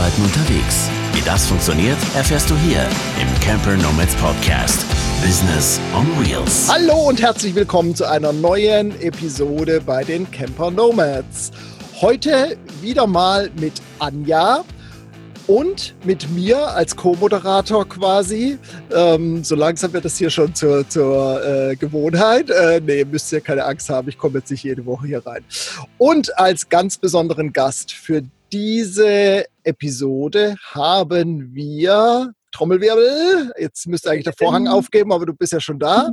Arbeiten unterwegs. Wie das funktioniert, erfährst du hier im Camper Nomads Podcast. Business on Wheels. Hallo und herzlich willkommen zu einer neuen Episode bei den Camper Nomads. Heute wieder mal mit Anja und mit mir als Co-Moderator quasi. Ähm, so langsam wird das hier schon zur, zur äh, Gewohnheit. Äh, nee, müsst ihr keine Angst haben, ich komme jetzt nicht jede Woche hier rein. Und als ganz besonderen Gast für diese Episode haben wir Trommelwirbel. Jetzt müsste eigentlich der Vorhang aufgeben, aber du bist ja schon da.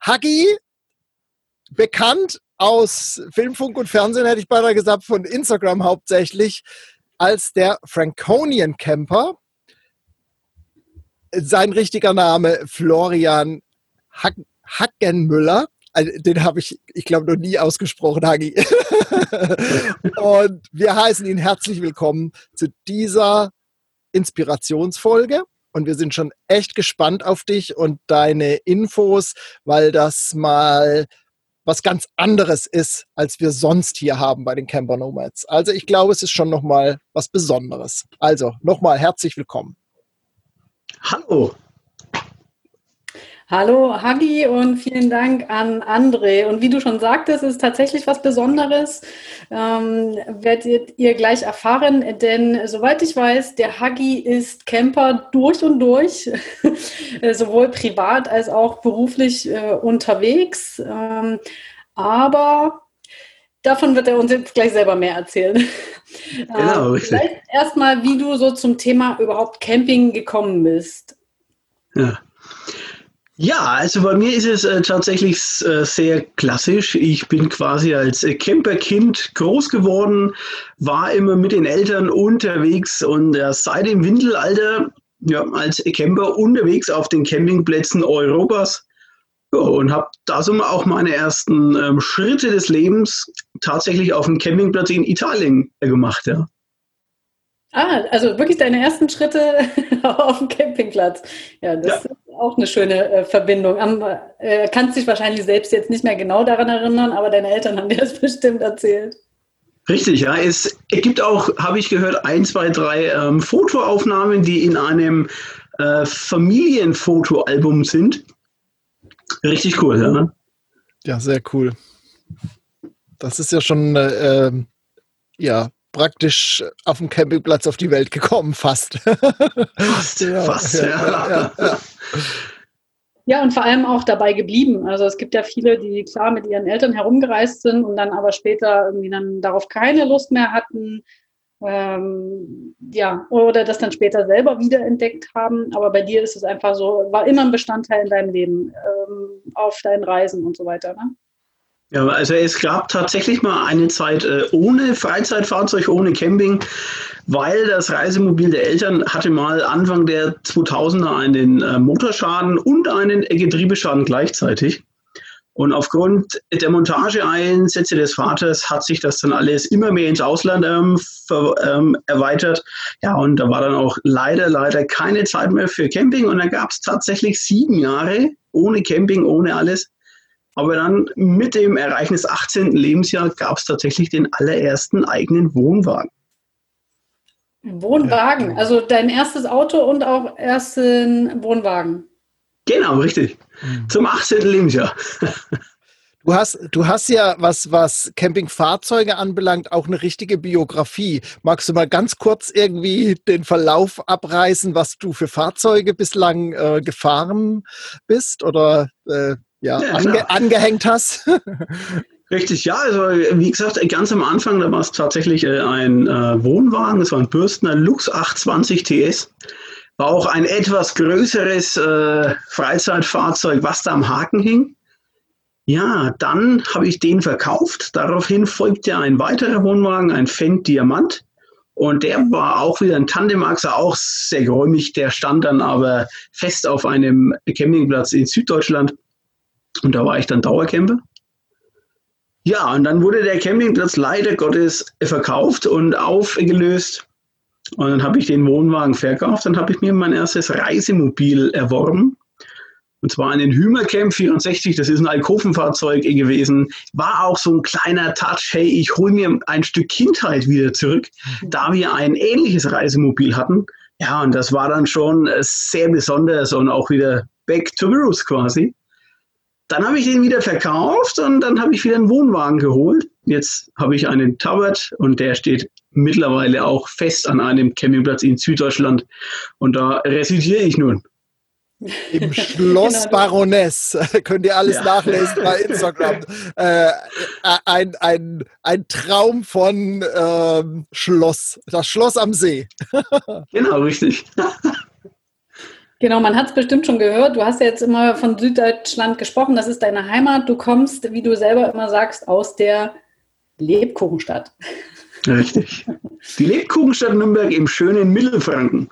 Hagi, bekannt aus Filmfunk und Fernsehen, hätte ich beinahe gesagt, von Instagram hauptsächlich als der Franconian Camper. Sein richtiger Name Florian Hack Hackenmüller. Also, den habe ich, ich glaube, noch nie ausgesprochen, Hagi. und wir heißen ihn herzlich willkommen zu dieser Inspirationsfolge. Und wir sind schon echt gespannt auf dich und deine Infos, weil das mal was ganz anderes ist, als wir sonst hier haben bei den Camper Nomads. Also ich glaube, es ist schon nochmal was Besonderes. Also nochmal herzlich willkommen. Hallo. Hallo Hagi und vielen Dank an André. Und wie du schon sagtest, ist tatsächlich was Besonderes. Ähm, werdet ihr gleich erfahren, denn soweit ich weiß, der Hagi ist Camper durch und durch, sowohl privat als auch beruflich äh, unterwegs. Ähm, aber davon wird er uns jetzt gleich selber mehr erzählen. Genau, ähm, Vielleicht erstmal, wie du so zum Thema überhaupt Camping gekommen bist. Ja. Ja, also bei mir ist es äh, tatsächlich äh, sehr klassisch. Ich bin quasi als äh, Camperkind groß geworden, war immer mit den Eltern unterwegs und äh, seit dem Windelalter ja, als Camper unterwegs auf den Campingplätzen Europas ja, und habe da so auch meine ersten ähm, Schritte des Lebens tatsächlich auf dem Campingplatz in Italien äh, gemacht. Ja. Ah, also wirklich deine ersten Schritte auf dem Campingplatz. Ja, das ja. ist auch eine schöne äh, Verbindung. Am, äh, kannst dich wahrscheinlich selbst jetzt nicht mehr genau daran erinnern, aber deine Eltern haben dir das bestimmt erzählt. Richtig, ja. Es gibt auch, habe ich gehört, ein, zwei, drei ähm, Fotoaufnahmen, die in einem äh, Familienfotoalbum sind. Richtig cool, ja. Ja, sehr cool. Das ist ja schon, äh, ähm, ja, praktisch auf dem Campingplatz auf die Welt gekommen, fast. Fast, ja, fast, ja. Ja, ja. ja, und vor allem auch dabei geblieben. Also es gibt ja viele, die klar mit ihren Eltern herumgereist sind und dann aber später irgendwie dann darauf keine Lust mehr hatten. Ähm, ja, oder das dann später selber wiederentdeckt haben. Aber bei dir ist es einfach so, war immer ein Bestandteil in deinem Leben, ähm, auf deinen Reisen und so weiter. Ne? Ja, also es gab tatsächlich mal eine Zeit äh, ohne Freizeitfahrzeug, ohne Camping, weil das Reisemobil der Eltern hatte mal Anfang der 2000er einen äh, Motorschaden und einen Getriebeschaden gleichzeitig. Und aufgrund der Montageeinsätze des Vaters hat sich das dann alles immer mehr ins Ausland ähm, ver, ähm, erweitert. Ja, und da war dann auch leider, leider keine Zeit mehr für Camping. Und dann gab es tatsächlich sieben Jahre ohne Camping, ohne alles. Aber dann mit dem Erreichen des 18. Lebensjahres gab es tatsächlich den allerersten eigenen Wohnwagen. Wohnwagen, also dein erstes Auto und auch ersten Wohnwagen. Genau, richtig. Mhm. Zum 18. Lebensjahr. Du hast, du hast ja, was, was Campingfahrzeuge anbelangt, auch eine richtige Biografie. Magst du mal ganz kurz irgendwie den Verlauf abreißen, was du für Fahrzeuge bislang äh, gefahren bist? Oder äh, ja, ja ange angehängt hast. Richtig, ja, also wie gesagt, ganz am Anfang, da war es tatsächlich äh, ein äh, Wohnwagen, das war ein Bürstner Lux 820 TS. War auch ein etwas größeres äh, Freizeitfahrzeug, was da am Haken hing. Ja, dann habe ich den verkauft. Daraufhin folgte ein weiterer Wohnwagen, ein Fendt Diamant. Und der war auch wieder ein Tandemachser, auch sehr geräumig. Der stand dann aber fest auf einem Campingplatz in Süddeutschland. Und da war ich dann Dauercamper. Ja, und dann wurde der Campingplatz leider Gottes verkauft und aufgelöst. Und dann habe ich den Wohnwagen verkauft. Dann habe ich mir mein erstes Reisemobil erworben. Und zwar in den Hümercamp 64, das ist ein Alkovenfahrzeug gewesen, war auch so ein kleiner Touch, hey, ich hole mir ein Stück Kindheit wieder zurück, mhm. da wir ein ähnliches Reisemobil hatten. Ja, und das war dann schon sehr besonders und auch wieder back to the roots quasi. Dann habe ich den wieder verkauft und dann habe ich wieder einen Wohnwagen geholt. Jetzt habe ich einen Towert und der steht mittlerweile auch fest an einem Campingplatz in Süddeutschland und da residiere ich nun. Im Schloss genau. Baroness könnt ihr alles ja. nachlesen bei Instagram. Äh, ein, ein, ein Traum von ähm, Schloss, das Schloss am See. genau, richtig. Genau, man hat es bestimmt schon gehört. Du hast ja jetzt immer von Süddeutschland gesprochen. Das ist deine Heimat. Du kommst, wie du selber immer sagst, aus der Lebkuchenstadt. Richtig. Die Lebkuchenstadt Nürnberg im schönen Mittelfranken.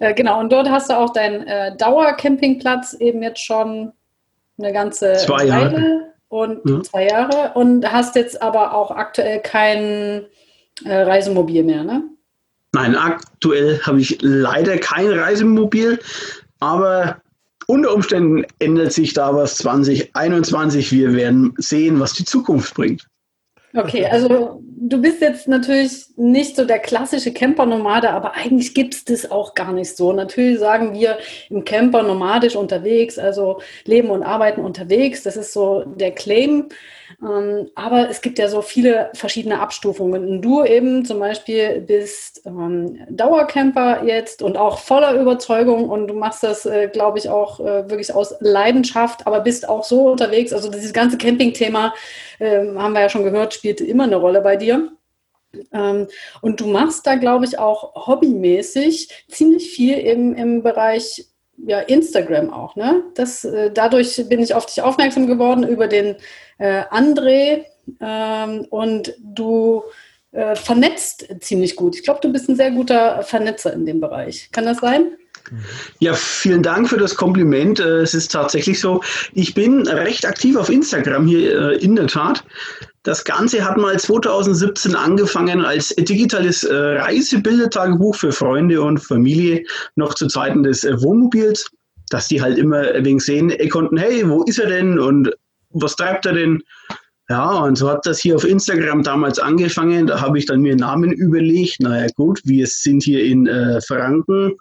Äh, genau, und dort hast du auch deinen äh, Dauercampingplatz eben jetzt schon eine ganze zwei Jahre. und ja. zwei Jahre und hast jetzt aber auch aktuell kein äh, Reisemobil mehr, ne? Nein, aktuell habe ich leider kein Reisemobil, aber unter Umständen ändert sich da was 2021. Wir werden sehen, was die Zukunft bringt. Okay, also du bist jetzt natürlich nicht so der klassische Camper-Nomade, aber eigentlich gibt es das auch gar nicht so. Natürlich sagen wir im Camper nomadisch unterwegs, also leben und arbeiten unterwegs. Das ist so der Claim. Ähm, aber es gibt ja so viele verschiedene Abstufungen. Und du eben zum Beispiel bist ähm, Dauercamper jetzt und auch voller Überzeugung und du machst das, äh, glaube ich, auch äh, wirklich aus Leidenschaft, aber bist auch so unterwegs. Also dieses ganze Camping-Thema, äh, haben wir ja schon gehört, spielt immer eine Rolle bei dir. Ähm, und du machst da, glaube ich, auch hobbymäßig ziemlich viel im, im Bereich ja, Instagram auch. Ne? Das, äh, dadurch bin ich auf dich aufmerksam geworden über den äh, André ähm, und du äh, vernetzt ziemlich gut. Ich glaube, du bist ein sehr guter Vernetzer in dem Bereich. Kann das sein? Ja, vielen Dank für das Kompliment. Äh, es ist tatsächlich so. Ich bin recht aktiv auf Instagram hier äh, in der Tat. Das Ganze hat mal 2017 angefangen als digitales äh, Reisebildetagebuch für Freunde und Familie, noch zu Zeiten des Wohnmobils, dass die halt immer wegen sehen konnten, hey, wo ist er denn und was treibt er denn? Ja, und so hat das hier auf Instagram damals angefangen. Da habe ich dann mir Namen überlegt. Naja, gut, wir sind hier in äh, Franken.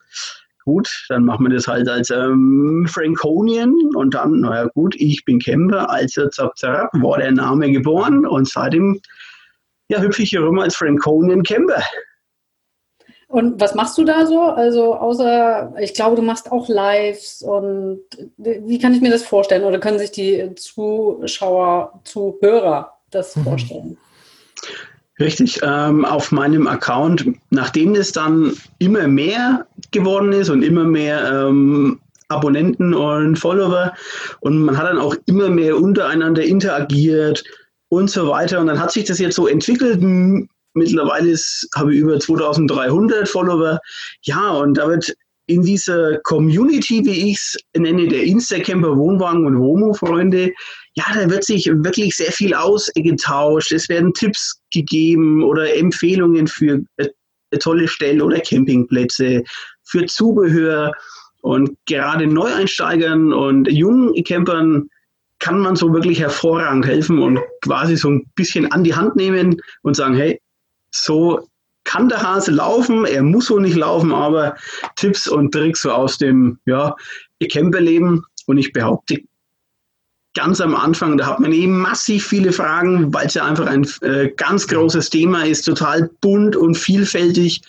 Gut, dann machen wir das halt als ähm, Franconian und dann, naja, gut, ich bin Camper, also zap, zap, war der Name geboren und seitdem ja, hüpfe ich hier rum als Franconian Camper. Und was machst du da so? Also außer, ich glaube, du machst auch Lives und wie kann ich mir das vorstellen? Oder können sich die Zuschauer, Zuhörer das mhm. vorstellen? Richtig, ähm, auf meinem Account, nachdem es dann immer mehr geworden ist und immer mehr ähm, Abonnenten und Follower und man hat dann auch immer mehr untereinander interagiert und so weiter. Und dann hat sich das jetzt so entwickelt. Mittlerweile habe ich über 2300 Follower. Ja, und da wird in dieser Community, wie ich es nenne, der Instacamper Wohnwagen und Womo-Freunde, ja, da wird sich wirklich sehr viel ausgetauscht. Es werden Tipps gegeben oder Empfehlungen für äh, tolle Stellen oder Campingplätze, für Zubehör. Und gerade Neueinsteigern und jungen Campern kann man so wirklich hervorragend helfen und quasi so ein bisschen an die Hand nehmen und sagen, hey, so kann der Hase laufen, er muss so nicht laufen, aber Tipps und Tricks so aus dem ja, Camperleben. Und ich behaupte, ganz am Anfang, da hat man eben massiv viele Fragen, weil es ja einfach ein äh, ganz großes Thema ist, total bunt und vielfältig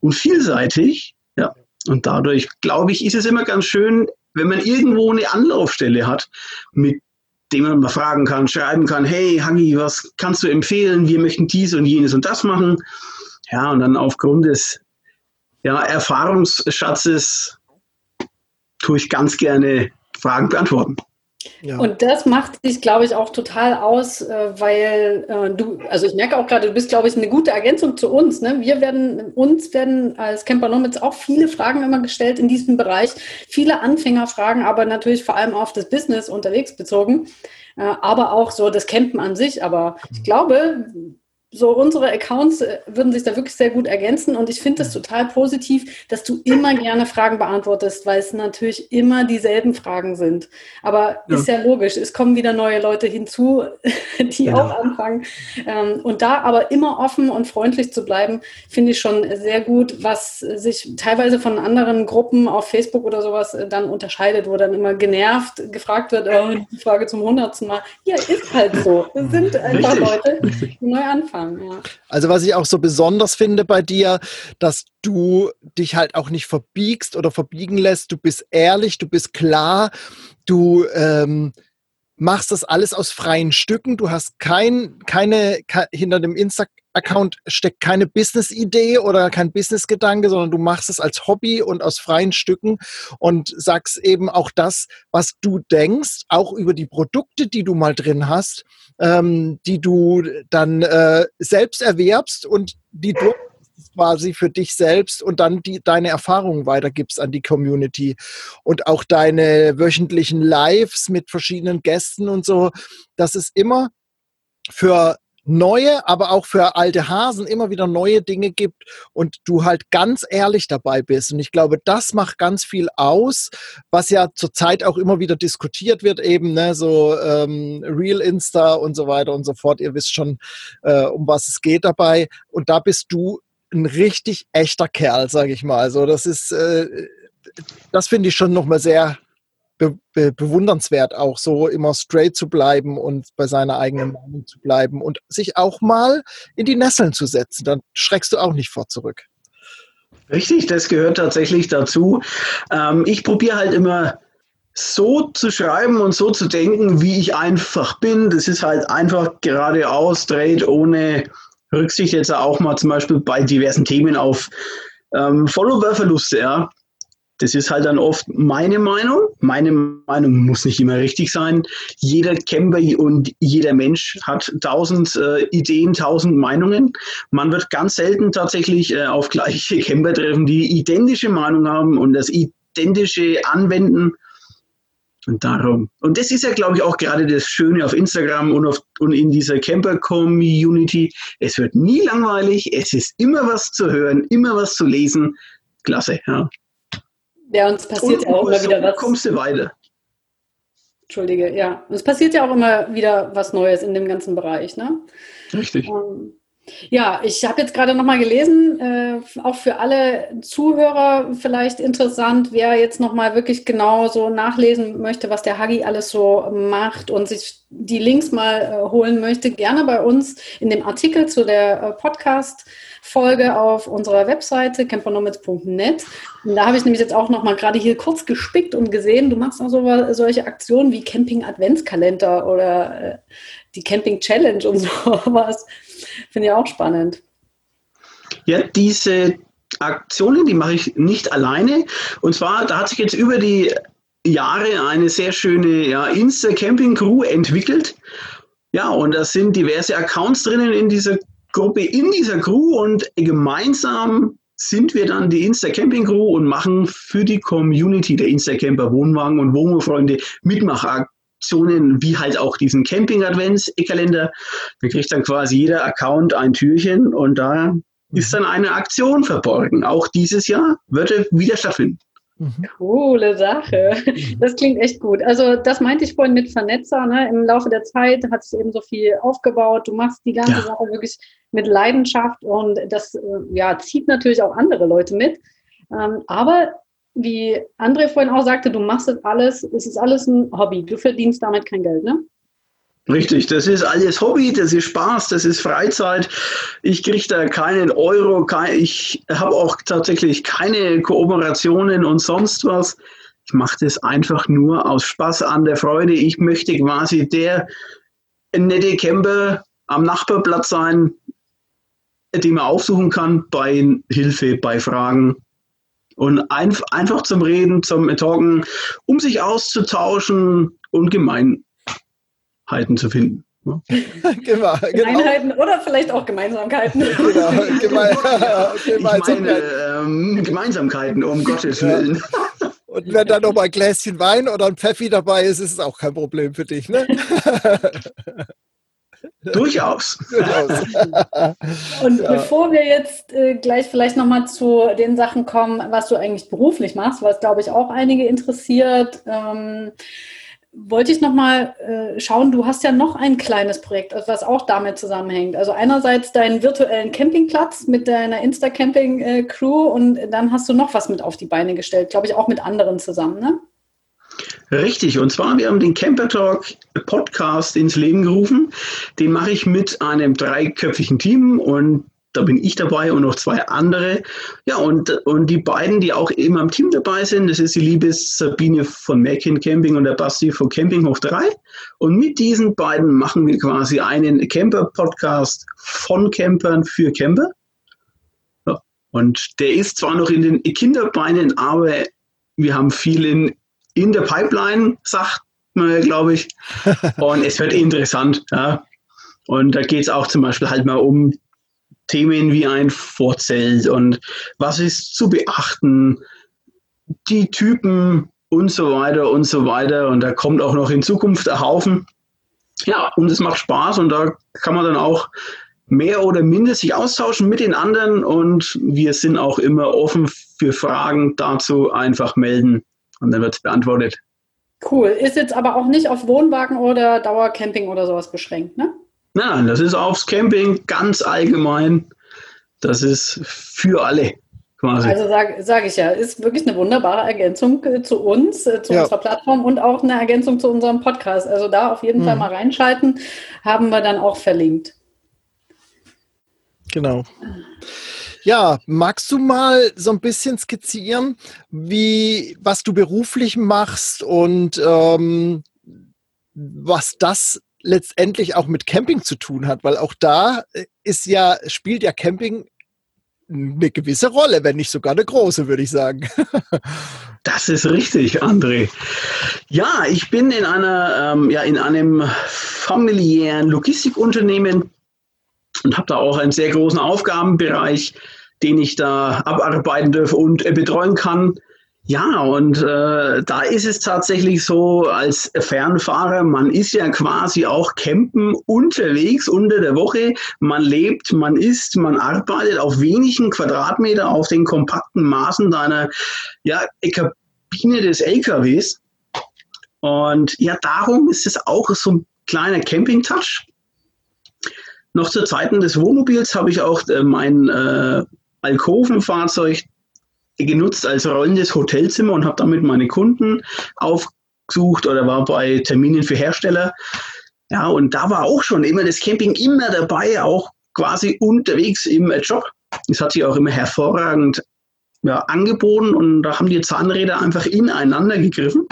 und vielseitig. Ja. Und dadurch, glaube ich, ist es immer ganz schön, wenn man irgendwo eine Anlaufstelle hat, mit dem man mal fragen kann, schreiben kann, hey Hagi, was kannst du empfehlen? Wir möchten dies und jenes und das machen. Ja, und dann aufgrund des ja, Erfahrungsschatzes tue ich ganz gerne Fragen beantworten. Ja. Und das macht dich, glaube ich, auch total aus, äh, weil äh, du, also ich merke auch gerade, du bist, glaube ich, eine gute Ergänzung zu uns. Ne? Wir werden, uns werden als Camper Nomads auch viele Fragen immer gestellt in diesem Bereich, viele Anfängerfragen, aber natürlich vor allem auf das Business unterwegs bezogen, äh, aber auch so das Campen an sich. Aber ich glaube, so unsere Accounts äh, würden sich da wirklich sehr gut ergänzen und ich finde es total positiv, dass du immer gerne Fragen beantwortest, weil es natürlich immer dieselben Fragen sind. Aber ja. ist ja logisch, es kommen wieder neue Leute hinzu, die genau. auch anfangen. Ähm, und da aber immer offen und freundlich zu bleiben, finde ich schon sehr gut, was sich teilweise von anderen Gruppen auf Facebook oder sowas äh, dann unterscheidet, wo dann immer genervt gefragt wird, oh, die Frage zum hundertsten Mal. Ja, ist halt so. Es sind einfach. Leute, die neu anfangen haben. Ja. Also was ich auch so besonders finde bei dir, dass du dich halt auch nicht verbiegst oder verbiegen lässt. Du bist ehrlich, du bist klar, du ähm, machst das alles aus freien Stücken. Du hast kein, keine, ke hinter dem Insta-Account steckt keine Business-Idee oder kein Business-Gedanke, sondern du machst es als Hobby und aus freien Stücken und sagst eben auch das, was du denkst, auch über die Produkte, die du mal drin hast, ähm, die du dann äh, selbst erwerbst und die du quasi für dich selbst und dann die, deine Erfahrungen weitergibst an die Community und auch deine wöchentlichen Lives mit verschiedenen Gästen und so. Das ist immer für neue, aber auch für alte Hasen immer wieder neue Dinge gibt und du halt ganz ehrlich dabei bist. Und ich glaube, das macht ganz viel aus, was ja zurzeit auch immer wieder diskutiert wird, eben, ne, so ähm, Real Insta und so weiter und so fort. Ihr wisst schon, äh, um was es geht dabei. Und da bist du ein richtig echter Kerl, sage ich mal. Also das ist, äh, das finde ich schon nochmal sehr be be bewundernswert, auch so immer straight zu bleiben und bei seiner eigenen Meinung zu bleiben und sich auch mal in die Nesseln zu setzen. Dann schreckst du auch nicht vor zurück. Richtig, das gehört tatsächlich dazu. Ähm, ich probiere halt immer so zu schreiben und so zu denken, wie ich einfach bin. Das ist halt einfach geradeaus, straight, ohne Rücksicht jetzt auch mal zum Beispiel bei diversen Themen auf ähm, Follower-Verluste, ja. Das ist halt dann oft meine Meinung. Meine Meinung muss nicht immer richtig sein. Jeder Camper und jeder Mensch hat tausend äh, Ideen, tausend Meinungen. Man wird ganz selten tatsächlich äh, auf gleiche Camper treffen, die identische Meinung haben und das identische anwenden. Und darum. Und das ist ja, glaube ich, auch gerade das Schöne auf Instagram und, auf, und in dieser Camper-Community. Es wird nie langweilig, es ist immer was zu hören, immer was zu lesen. Klasse, ja. Ja, und es passiert und, ja auch immer so wieder was. kommst du weiter. Entschuldige, ja. Und es passiert ja auch immer wieder was Neues in dem ganzen Bereich, ne? Richtig. Um, ja, ich habe jetzt gerade nochmal gelesen, äh, auch für alle Zuhörer vielleicht interessant, wer jetzt nochmal wirklich genau so nachlesen möchte, was der Hagi alles so macht und sich die Links mal äh, holen möchte, gerne bei uns in dem Artikel zu der äh, Podcast-Folge auf unserer Webseite campernomads.net. Da habe ich nämlich jetzt auch nochmal gerade hier kurz gespickt und gesehen, du machst auch so, solche Aktionen wie Camping-Adventskalender oder äh, die Camping-Challenge und sowas. Finde ich auch spannend. Ja, diese Aktionen, die mache ich nicht alleine. Und zwar, da hat sich jetzt über die Jahre eine sehr schöne ja, Insta-Camping-Crew entwickelt. Ja, und da sind diverse Accounts drinnen in dieser Gruppe, in dieser Crew und gemeinsam sind wir dann die Insta-Camping-Crew und machen für die Community der Insta-Camper Wohnwagen und Wohnmobilfreunde Mitmachaktionen Aktionen wie halt auch diesen Camping-Adventskalender. Da kriegt dann quasi jeder Account ein Türchen und da ist dann eine Aktion verborgen. Auch dieses Jahr wird er wieder stattfinden. Mhm. Coole Sache. Das klingt echt gut. Also das meinte ich vorhin mit Vernetzer. Ne? Im Laufe der Zeit hat sich eben so viel aufgebaut. Du machst die ganze ja. Sache wirklich mit Leidenschaft und das äh, ja, zieht natürlich auch andere Leute mit. Ähm, aber wie André vorhin auch sagte, du machst das alles, es ist alles ein Hobby. Du verdienst damit kein Geld, ne? Richtig, das ist alles Hobby, das ist Spaß, das ist Freizeit. Ich kriege da keinen Euro, kein, ich habe auch tatsächlich keine Kooperationen und sonst was. Ich mache das einfach nur aus Spaß an der Freude. Ich möchte quasi der nette Camper am Nachbarplatz sein, den man aufsuchen kann bei Hilfe, bei Fragen und ein, einfach zum Reden, zum Talken, um sich auszutauschen und Gemeinheiten zu finden. Ja. genau, Gemeinheiten oder vielleicht auch Gemeinsamkeiten. genau, Geme Gemeinsamkeiten. Meine, ähm, Gemeinsamkeiten, um Gottes Willen. Und wenn da noch mal ein Gläschen Wein oder ein Pfeffi dabei ist, ist es auch kein Problem für dich, ne? Durchaus. Und ja. bevor wir jetzt äh, gleich vielleicht nochmal zu den Sachen kommen, was du eigentlich beruflich machst, was glaube ich auch einige interessiert, ähm, wollte ich nochmal äh, schauen, du hast ja noch ein kleines Projekt, was auch damit zusammenhängt. Also einerseits deinen virtuellen Campingplatz mit deiner Insta-Camping-Crew und dann hast du noch was mit auf die Beine gestellt, glaube ich auch mit anderen zusammen, ne? Richtig, und zwar, wir haben den Camper Talk Podcast ins Leben gerufen. Den mache ich mit einem dreiköpfigen Team und da bin ich dabei und noch zwei andere. Ja, und, und die beiden, die auch immer im Team dabei sind, das ist die liebe Sabine von Mackin Camping und der Basti von Camping Hoch 3. Und mit diesen beiden machen wir quasi einen Camper-Podcast von Campern für Camper. Ja, und der ist zwar noch in den Kinderbeinen, aber wir haben viel in, in der Pipeline, sagt man, glaube ich. Und es wird interessant. Ja. Und da geht es auch zum Beispiel halt mal um Themen wie ein Vorzelt und was ist zu beachten, die Typen und so weiter und so weiter. Und da kommt auch noch in Zukunft ein Haufen. Ja, und es macht Spaß und da kann man dann auch mehr oder minder sich austauschen mit den anderen und wir sind auch immer offen für Fragen dazu. Einfach melden und dann wird es beantwortet. Cool. Ist jetzt aber auch nicht auf Wohnwagen oder Dauercamping oder sowas beschränkt, ne? Nein, das ist aufs Camping ganz allgemein. Das ist für alle. Quasi. Also sage sag ich ja, ist wirklich eine wunderbare Ergänzung äh, zu uns, äh, zu ja. unserer Plattform und auch eine Ergänzung zu unserem Podcast. Also da auf jeden mhm. Fall mal reinschalten, haben wir dann auch verlinkt. Genau. Ja, magst du mal so ein bisschen skizzieren, wie was du beruflich machst und ähm, was das letztendlich auch mit Camping zu tun hat, weil auch da äh, ist ja, spielt ja Camping eine gewisse Rolle, wenn nicht sogar eine große, würde ich sagen. Das ist richtig, André. Ja, ich bin in einer, ähm, ja, in einem familiären Logistikunternehmen und habe da auch einen sehr großen Aufgabenbereich, den ich da abarbeiten darf und äh, betreuen kann. Ja, und äh, da ist es tatsächlich so, als Fernfahrer, man ist ja quasi auch campen unterwegs unter der Woche. Man lebt, man isst, man arbeitet auf wenigen Quadratmeter auf den kompakten Maßen deiner ja, Kabine des LKWs. Und ja, darum ist es auch so ein kleiner Camping-Touch. Noch zu Zeiten des Wohnmobils habe ich auch äh, mein äh, Alkovenfahrzeug genutzt als rollendes Hotelzimmer und habe damit meine Kunden aufgesucht oder war bei Terminen für Hersteller. Ja, und da war auch schon immer das Camping immer dabei, auch quasi unterwegs im Job. Das hat sich auch immer hervorragend ja, angeboten und da haben die Zahnräder einfach ineinander gegriffen.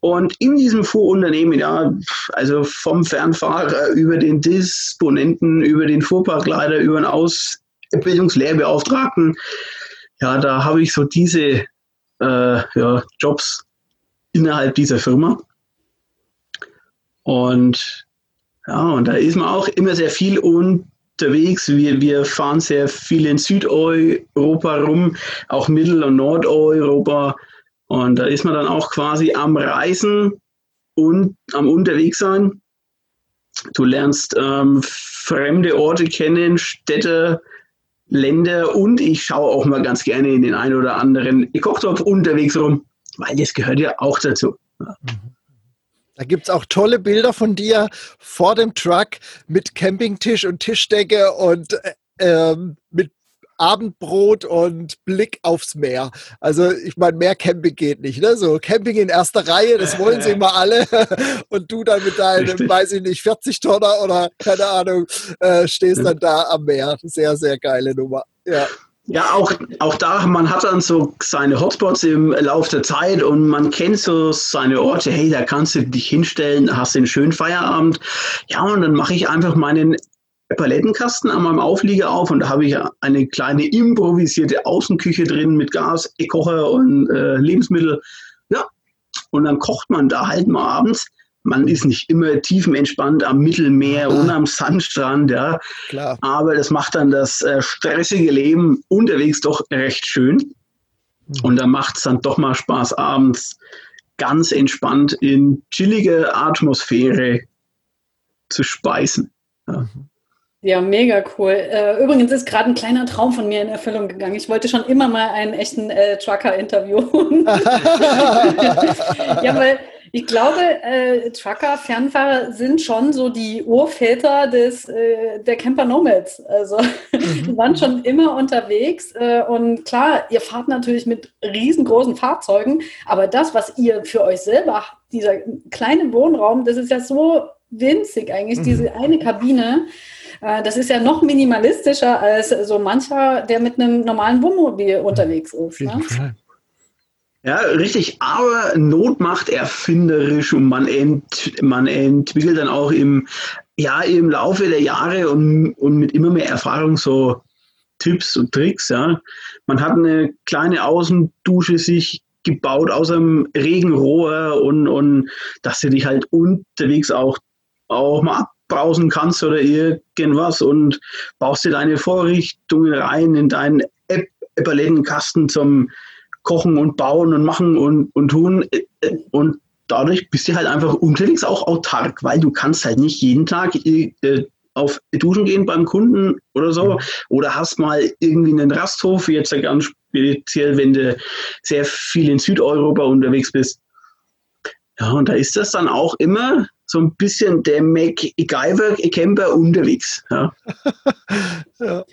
Und in diesem Fuhrunternehmen, ja, also vom Fernfahrer über den Disponenten, über den Fuhrparkleiter, über den Ausbildungslehrbeauftragten, ja, da habe ich so diese äh, ja, Jobs innerhalb dieser Firma. Und ja, und da ist man auch immer sehr viel unterwegs. Wir, wir fahren sehr viel in Südeuropa rum, auch Mittel- und Nordeuropa. Und da ist man dann auch quasi am Reisen und am Unterwegssein. Du lernst ähm, fremde Orte kennen, Städte, Länder und ich schaue auch mal ganz gerne in den einen oder anderen Kochtopf unterwegs rum, weil das gehört ja auch dazu. Da gibt es auch tolle Bilder von dir vor dem Truck mit Campingtisch und Tischdecke und äh, ähm, mit Abendbrot und Blick aufs Meer. Also ich meine, mehr Camping geht nicht. Ne? So Camping in erster Reihe, das wollen sie immer alle. Und du dann mit deinem, Richtig. weiß ich nicht, 40 Tonner oder keine Ahnung, äh, stehst dann da am Meer. Sehr, sehr geile Nummer. Ja. Ja, auch, auch da, man hat dann so seine Hotspots im Laufe der Zeit und man kennt so seine Orte, hey, da kannst du dich hinstellen, hast den schönen Feierabend. Ja, und dann mache ich einfach meinen Palettenkasten an meinem Auflieger auf und da habe ich eine kleine improvisierte Außenküche drin mit Gas, Kocher und äh, Lebensmittel. Ja, und dann kocht man da halt mal abends. Man ist nicht immer tiefenentspannt am Mittelmeer und am Sandstrand, ja. Klar. Aber das macht dann das äh, stressige Leben unterwegs doch recht schön. Mhm. Und da macht es dann doch mal Spaß, abends ganz entspannt in chillige Atmosphäre zu speisen. Ja. Ja, mega cool. Äh, übrigens ist gerade ein kleiner Traum von mir in Erfüllung gegangen. Ich wollte schon immer mal einen echten äh, Trucker interviewen. ja, weil ich glaube, äh, Trucker, Fernfahrer sind schon so die Urväter des, äh, der Camper Nomads. Also mhm. die waren schon immer unterwegs. Äh, und klar, ihr fahrt natürlich mit riesengroßen Fahrzeugen, aber das, was ihr für euch selber, dieser kleine Wohnraum, das ist ja so winzig eigentlich, mhm. diese eine Kabine. Äh, das ist ja noch minimalistischer als so mancher, der mit einem normalen Wohnmobil unterwegs ist. Ne? Ja, richtig, aber Not macht erfinderisch und man, ent, man entwickelt dann auch im, ja, im Laufe der Jahre und, und mit immer mehr Erfahrung so Tipps und Tricks. Ja. Man hat eine kleine Außendusche sich gebaut aus einem Regenrohr und, und dass du dich halt unterwegs auch, auch mal abbrausen kannst oder irgendwas und baust dir deine Vorrichtungen rein in deinen Eppalettenkasten zum kochen und bauen und machen und, und tun. Und dadurch bist du halt einfach unterwegs auch autark, weil du kannst halt nicht jeden Tag äh, auf Duschen gehen beim Kunden oder so. Oder hast mal irgendwie einen Rasthof, jetzt ganz speziell, wenn du sehr viel in Südeuropa unterwegs bist. Ja, und da ist das dann auch immer so ein bisschen der MacGyver-Camper unterwegs. Ja. ja.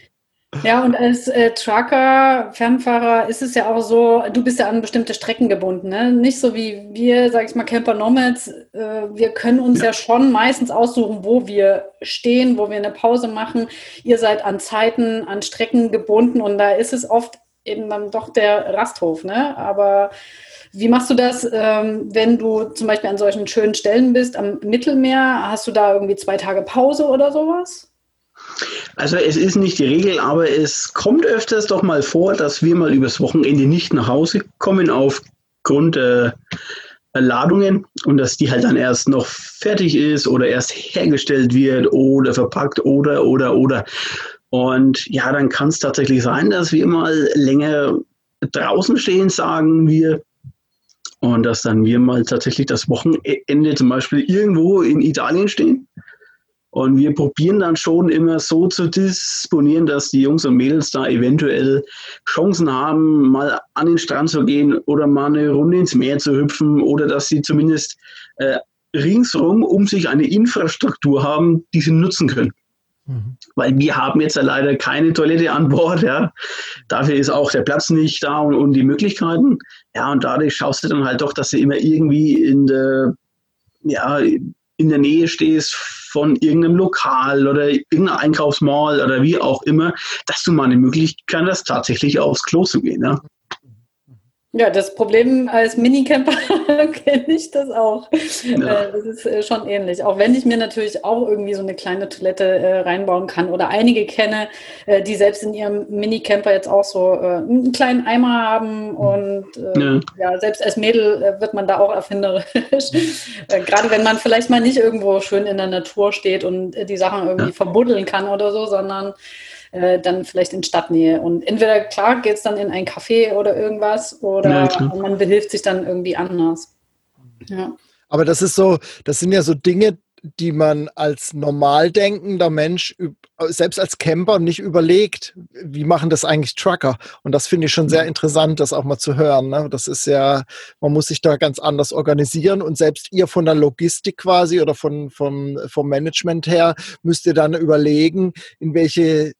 Ja, und als äh, Trucker, Fernfahrer ist es ja auch so, du bist ja an bestimmte Strecken gebunden. Ne? Nicht so wie wir, sag ich mal, Camper Nomads. Äh, wir können uns ja. ja. schon meistens aussuchen, wo wir stehen, wo wir eine Pause machen. Ihr seid an Zeiten, an Strecken gebunden und da ist es oft eben dann doch der Rasthof. Ne? Aber wie machst du das, ähm, wenn du zum Beispiel an solchen schönen Stellen bist, am Mittelmeer? Hast du da irgendwie zwei Tage Pause oder sowas? Also es ist nicht die Regel, aber es kommt öfters doch mal vor, dass wir mal übers Wochenende nicht nach Hause kommen aufgrund äh, Ladungen und dass die halt dann erst noch fertig ist oder erst hergestellt wird oder verpackt oder oder oder. Und ja, dann kann es tatsächlich sein, dass wir mal länger draußen stehen, sagen wir. Und dass dann wir mal tatsächlich das Wochenende zum Beispiel irgendwo in Italien stehen und wir probieren dann schon immer so zu disponieren, dass die Jungs und Mädels da eventuell Chancen haben, mal an den Strand zu gehen oder mal eine Runde ins Meer zu hüpfen oder dass sie zumindest äh, ringsrum um sich eine Infrastruktur haben, die sie nutzen können. Mhm. Weil wir haben jetzt ja leider keine Toilette an Bord, ja. Dafür ist auch der Platz nicht da und, und die Möglichkeiten. Ja, und dadurch schaust du dann halt doch, dass du immer irgendwie in der, ja, in der Nähe stehst von irgendeinem Lokal oder irgendeinem Einkaufsmall oder wie auch immer, dass du mal eine Möglichkeit hast, tatsächlich aufs Klo zu gehen. Ja? Ja, das Problem als Minicamper kenne ich das auch. Ja. Äh, das ist äh, schon ähnlich. Auch wenn ich mir natürlich auch irgendwie so eine kleine Toilette äh, reinbauen kann oder einige kenne, die selbst in ihrem Minicamper jetzt auch so einen kleinen Eimer haben und ja. ja. selbst als Mädel wird man da auch erfinderisch. Gerade wenn man vielleicht mal nicht irgendwo schön in der Natur steht und die Sachen irgendwie ja. verbuddeln kann oder so, sondern äh, dann vielleicht in Stadtnähe. Und entweder klar geht es dann in ein Café oder irgendwas oder ja, man behilft sich dann irgendwie anders. Ja. Aber das ist so, das sind ja so Dinge, die man als normal denkender Mensch, selbst als Camper, nicht überlegt, wie machen das eigentlich Trucker? Und das finde ich schon sehr interessant, das auch mal zu hören. Ne? Das ist ja, man muss sich da ganz anders organisieren und selbst ihr von der Logistik quasi oder von, vom, vom Management her müsst ihr dann überlegen, in welche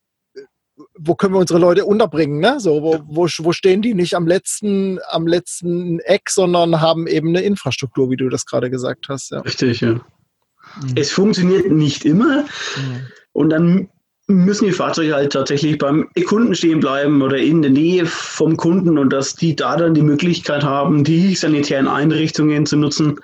wo können wir unsere Leute unterbringen, ne? So, wo, wo, wo stehen die nicht am letzten, am letzten Eck, sondern haben eben eine Infrastruktur, wie du das gerade gesagt hast. Ja. Richtig, ja. Mhm. Es funktioniert nicht immer. Mhm. Und dann müssen die Fahrzeuge halt tatsächlich beim Kunden stehen bleiben oder in der Nähe vom Kunden und dass die da dann die Möglichkeit haben, die sanitären Einrichtungen zu nutzen. Mhm.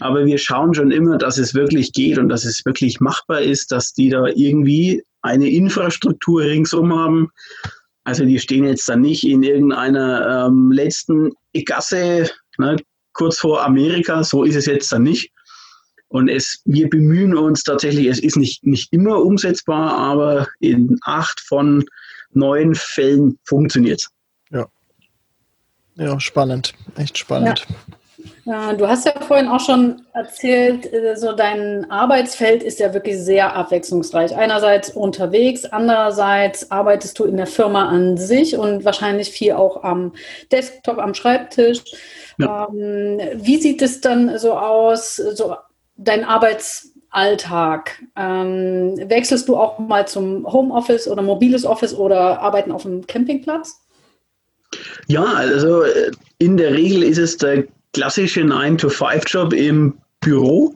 Aber wir schauen schon immer, dass es wirklich geht und dass es wirklich machbar ist, dass die da irgendwie eine Infrastruktur ringsum haben. Also die stehen jetzt dann nicht in irgendeiner ähm, letzten Gasse, ne, kurz vor Amerika, so ist es jetzt dann nicht. Und es, wir bemühen uns tatsächlich, es ist nicht, nicht immer umsetzbar, aber in acht von neun Fällen funktioniert es. Ja. Ja, spannend. Echt spannend. Ja. Du hast ja vorhin auch schon erzählt, äh, so dein Arbeitsfeld ist ja wirklich sehr abwechslungsreich. Einerseits unterwegs, andererseits arbeitest du in der Firma an sich und wahrscheinlich viel auch am Desktop, am Schreibtisch. Ja. Ähm, wie sieht es dann so aus, so dein Arbeitsalltag? Ähm, wechselst du auch mal zum Homeoffice oder mobiles Office oder arbeiten auf dem Campingplatz? Ja, also äh, in der Regel ist es der klassische 9-to-5-Job im Büro.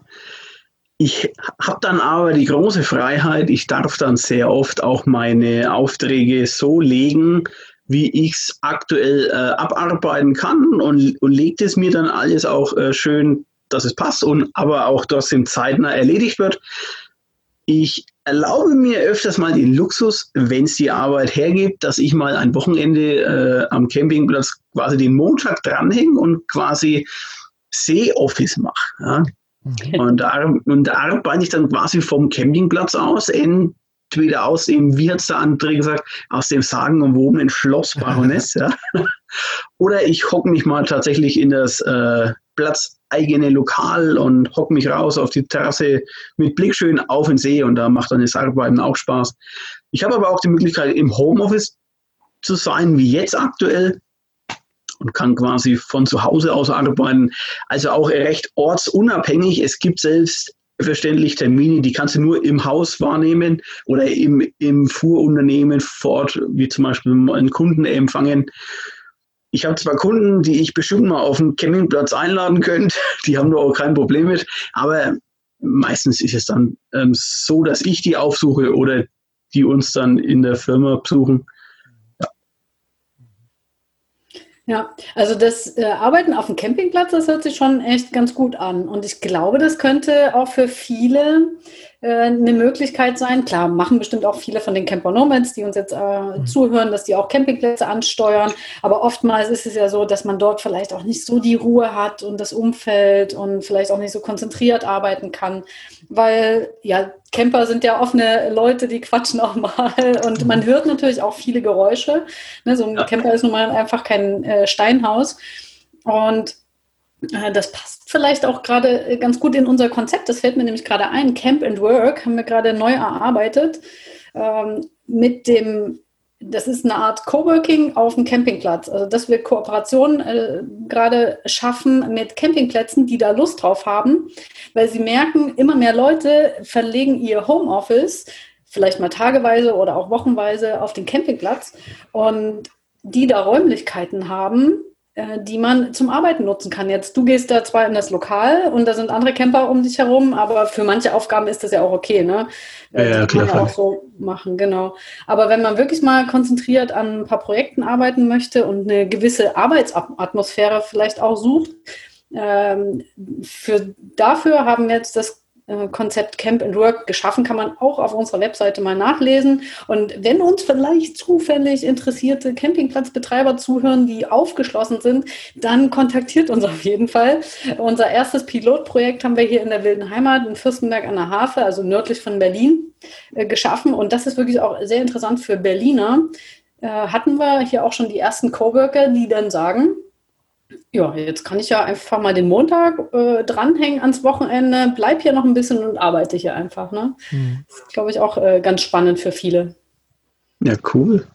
Ich habe dann aber die große Freiheit, ich darf dann sehr oft auch meine Aufträge so legen, wie ich es aktuell äh, abarbeiten kann und, und legt es mir dann alles auch äh, schön, dass es passt und aber auch trotzdem zeitnah erledigt wird. Ich erlaube mir öfters mal den Luxus, wenn es die Arbeit hergibt, dass ich mal ein Wochenende äh, am Campingplatz quasi den Montag dranhänge und quasi See-Office mache. Ja? Okay. Und, da, und da arbeite ich dann quasi vom Campingplatz aus, entweder aus dem, wie hat es der andere gesagt, aus dem sagenumwobenen Schloss Baroness, ja? oder ich hocke mich mal tatsächlich in das äh, Platz eigene Lokal und hocke mich raus auf die Terrasse mit Blick schön auf den See und da macht dann das Arbeiten auch Spaß. Ich habe aber auch die Möglichkeit, im Homeoffice zu sein, wie jetzt aktuell und kann quasi von zu Hause aus arbeiten. Also auch recht ortsunabhängig. Es gibt selbstverständlich Termine, die kannst du nur im Haus wahrnehmen oder im, im Fuhrunternehmen fort, wie zum Beispiel einen Kunden empfangen. Ich habe zwar Kunden, die ich bestimmt mal auf den Campingplatz einladen könnte, die haben nur auch kein Problem mit, aber meistens ist es dann ähm, so, dass ich die aufsuche oder die uns dann in der Firma besuchen. Ja. Ja, also das äh, Arbeiten auf dem Campingplatz, das hört sich schon echt ganz gut an. Und ich glaube, das könnte auch für viele eine Möglichkeit sein. Klar, machen bestimmt auch viele von den Camper Nomads, die uns jetzt äh, mhm. zuhören, dass die auch Campingplätze ansteuern. Aber oftmals ist es ja so, dass man dort vielleicht auch nicht so die Ruhe hat und das Umfeld und vielleicht auch nicht so konzentriert arbeiten kann. Weil ja, Camper sind ja offene Leute, die quatschen auch mal und man mhm. hört natürlich auch viele Geräusche. Ne, so ein ja. Camper ist nun mal einfach kein äh, Steinhaus. Und äh, das passt vielleicht auch gerade äh, ganz gut in unser Konzept. Das fällt mir nämlich gerade ein. Camp and Work haben wir gerade neu erarbeitet ähm, mit dem das ist eine Art Coworking auf dem Campingplatz. Also, dass wir Kooperationen äh, gerade schaffen mit Campingplätzen, die da Lust drauf haben, weil sie merken, immer mehr Leute verlegen ihr Homeoffice, vielleicht mal tageweise oder auch wochenweise auf den Campingplatz und die da Räumlichkeiten haben, äh, die man zum Arbeiten nutzen kann. Jetzt, du gehst da zwar in das Lokal und da sind andere Camper um dich herum, aber für manche Aufgaben ist das ja auch okay, ne? Ja, ja kann man auch so machen, genau. Aber wenn man wirklich mal konzentriert an ein paar Projekten arbeiten möchte und eine gewisse Arbeitsatmosphäre vielleicht auch sucht, ähm, für, dafür haben wir jetzt das äh, Konzept Camp and Work geschaffen, kann man auch auf unserer Webseite mal nachlesen. Und wenn uns vielleicht zufällig interessierte Campingplatzbetreiber zuhören, die aufgeschlossen sind, dann kontaktiert uns auf jeden Fall. Unser erstes Pilotprojekt haben wir hier in der Wilden Heimat in Fürstenberg an der Havel, also nördlich von Berlin, äh, geschaffen. Und das ist wirklich auch sehr interessant für Berliner. Äh, hatten wir hier auch schon die ersten Coworker, die dann sagen, ja, jetzt kann ich ja einfach mal den Montag äh, dranhängen ans Wochenende, bleib hier noch ein bisschen und arbeite hier einfach. Ne? Mhm. Das ist, glaube ich, auch äh, ganz spannend für viele. Ja, cool.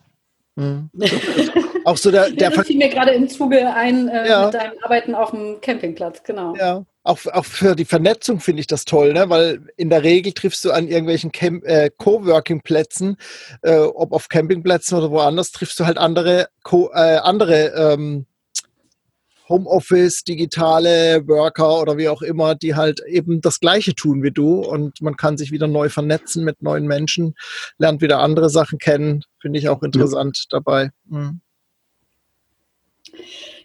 Mhm. auch so der, der das fiel mir gerade im Zuge ein äh, ja. mit deinem Arbeiten auf dem Campingplatz, genau. Ja, auch, auch für die Vernetzung finde ich das toll, ne? weil in der Regel triffst du an irgendwelchen Camp äh, Coworking-Plätzen, äh, ob auf Campingplätzen oder woanders, triffst du halt andere, Co äh, andere ähm, Homeoffice, digitale Worker oder wie auch immer, die halt eben das Gleiche tun wie du und man kann sich wieder neu vernetzen mit neuen Menschen, lernt wieder andere Sachen kennen, finde ich auch interessant ja. dabei. Mhm.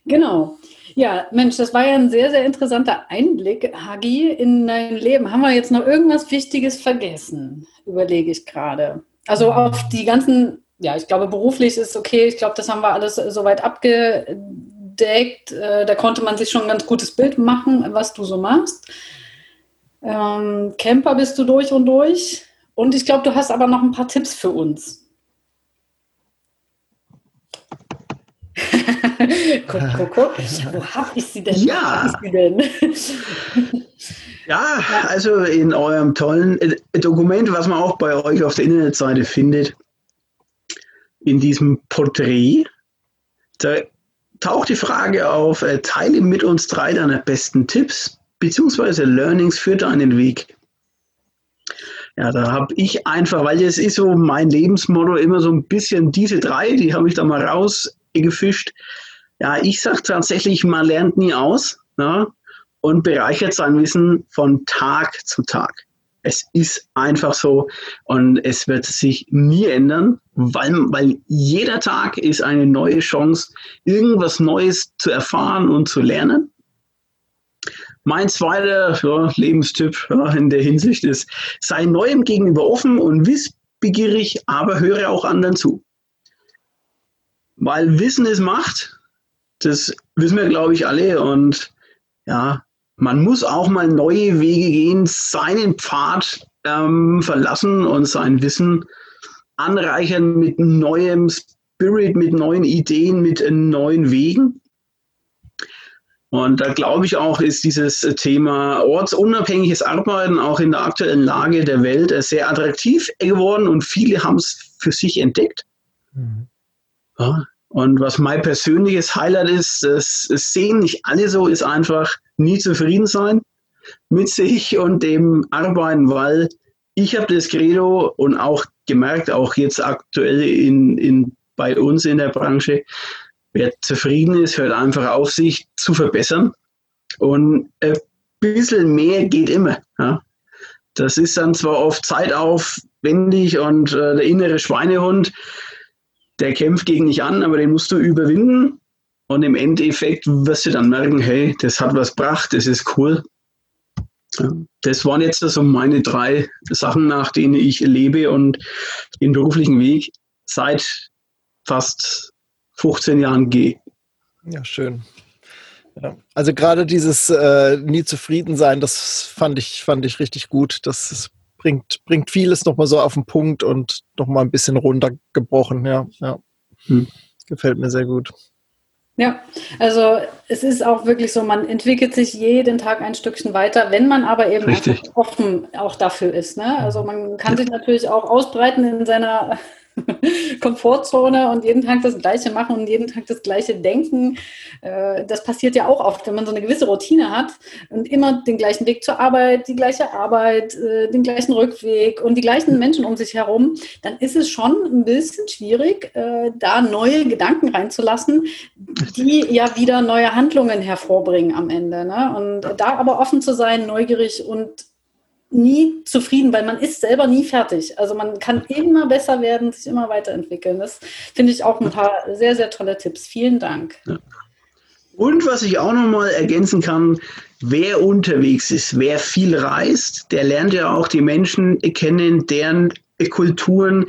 Genau. Ja, Mensch, das war ja ein sehr, sehr interessanter Einblick, Hagi, in dein Leben. Haben wir jetzt noch irgendwas Wichtiges vergessen? Überlege ich gerade. Also auf die ganzen, ja, ich glaube, beruflich ist okay. Ich glaube, das haben wir alles soweit abge abgedeckt. Äh, da konnte man sich schon ein ganz gutes Bild machen, was du so machst. Ähm, Camper bist du durch und durch. Und ich glaube, du hast aber noch ein paar Tipps für uns. guck, guck, guck. Wo habe ich sie denn? Ja. Sie denn? ja, also in eurem tollen äh, Dokument, was man auch bei euch auf der Internetseite findet, in diesem Porträt, da taucht die Frage auf, äh, teile mit uns drei deiner besten Tipps bzw. Learnings für deinen Weg. Ja, da habe ich einfach, weil es ist so mein Lebensmotto, immer so ein bisschen diese drei, die habe ich da mal rausgefischt. Ja, ich sage tatsächlich, man lernt nie aus ja, und bereichert sein Wissen von Tag zu Tag. Es ist einfach so und es wird sich nie ändern, weil, weil jeder Tag ist eine neue Chance, irgendwas Neues zu erfahren und zu lernen. Mein zweiter ja, Lebenstipp ja, in der Hinsicht ist, sei neuem gegenüber offen und wissbegierig, aber höre auch anderen zu. Weil Wissen ist Macht, das wissen wir, glaube ich, alle. Und ja, man muss auch mal neue Wege gehen, seinen Pfad ähm, verlassen und sein Wissen anreichern mit neuem Spirit, mit neuen Ideen, mit neuen Wegen. Und da glaube ich auch, ist dieses Thema ortsunabhängiges Arbeiten auch in der aktuellen Lage der Welt sehr attraktiv geworden und viele haben es für sich entdeckt. Mhm. Ja, und was mein persönliches Highlight ist, das sehen nicht alle so, ist einfach nie zufrieden sein mit sich und dem Arbeiten, weil ich habe das Credo und auch gemerkt, auch jetzt aktuell in, in, bei uns in der Branche, Wer zufrieden ist, hört einfach auf, sich zu verbessern. Und ein bisschen mehr geht immer. Ja. Das ist dann zwar oft zeitaufwendig und äh, der innere Schweinehund, der kämpft gegen dich an, aber den musst du überwinden. Und im Endeffekt wirst du dann merken, hey, das hat was gebracht, das ist cool. Das waren jetzt also meine drei Sachen, nach denen ich lebe und den beruflichen Weg seit fast 15 Jahren gehe. Ja, schön. Ja. Also gerade dieses äh, nie zufrieden sein, das fand ich, fand ich richtig gut. Das bringt, bringt vieles nochmal so auf den Punkt und nochmal ein bisschen runtergebrochen. Ja, ja. Hm. Gefällt mir sehr gut. Ja, also es ist auch wirklich so, man entwickelt sich jeden Tag ein Stückchen weiter, wenn man aber eben einfach offen auch dafür ist. Ne? Also man kann ja. sich natürlich auch ausbreiten in seiner Komfortzone und jeden Tag das Gleiche machen und jeden Tag das Gleiche denken. Äh, das passiert ja auch oft, wenn man so eine gewisse Routine hat und immer den gleichen Weg zur Arbeit, die gleiche Arbeit, äh, den gleichen Rückweg und die gleichen Menschen um sich herum, dann ist es schon ein bisschen schwierig, äh, da neue Gedanken reinzulassen, die ja wieder neue Handlungen hervorbringen am Ende. Ne? Und da aber offen zu sein, neugierig und nie zufrieden, weil man ist selber nie fertig. Also man kann immer besser werden, sich immer weiterentwickeln. Das finde ich auch ein paar sehr, sehr tolle Tipps. Vielen Dank. Und was ich auch nochmal ergänzen kann, wer unterwegs ist, wer viel reist, der lernt ja auch die Menschen kennen, deren Kulturen,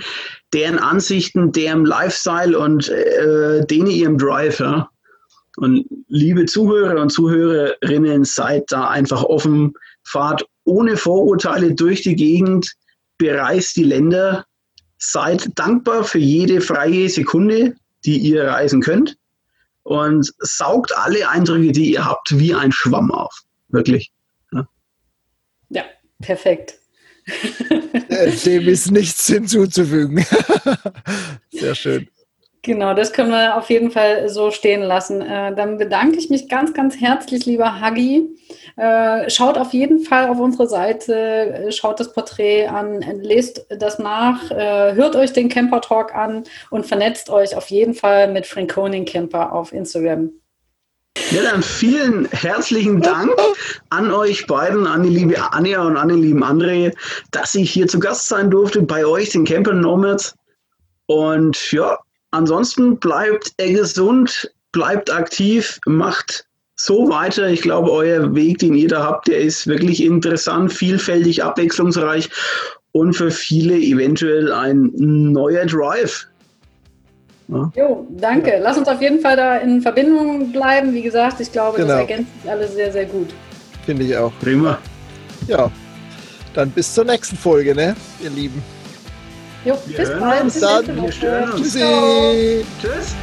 deren Ansichten, deren Lifestyle und äh, denen ihrem Drive. Ja? Und liebe Zuhörer und Zuhörerinnen, seid da einfach offen, fahrt ohne Vorurteile durch die Gegend, bereist die Länder, seid dankbar für jede freie Sekunde, die ihr reisen könnt und saugt alle Eindrücke, die ihr habt, wie ein Schwamm auf. Wirklich. Ja, ja perfekt. Äh, dem ist nichts hinzuzufügen. Sehr schön. Genau, das können wir auf jeden Fall so stehen lassen. Äh, dann bedanke ich mich ganz, ganz herzlich, lieber Hagi. Äh, schaut auf jeden Fall auf unsere Seite, äh, schaut das Porträt an, lest das nach, hört euch den Camper Talk an und vernetzt euch auf jeden Fall mit Franconing Camper auf Instagram. Ja, dann vielen herzlichen Dank an euch beiden, an die liebe Anja und an den lieben André, dass ich hier zu Gast sein durfte bei euch, den Camper Nomads. Und ja, ansonsten bleibt er gesund, bleibt aktiv, macht so weiter. Ich glaube, euer Weg, den ihr da habt, der ist wirklich interessant, vielfältig, abwechslungsreich und für viele eventuell ein neuer Drive. Ja. Jo, danke. Lass uns auf jeden Fall da in Verbindung bleiben. Wie gesagt, ich glaube, genau. das ergänzt sich alles sehr, sehr gut. Finde ich auch. Prima. Ja, dann bis zur nächsten Folge, ne, ihr Lieben. Jo, bis bald. Bis dann. Tschüssi. Tschüss.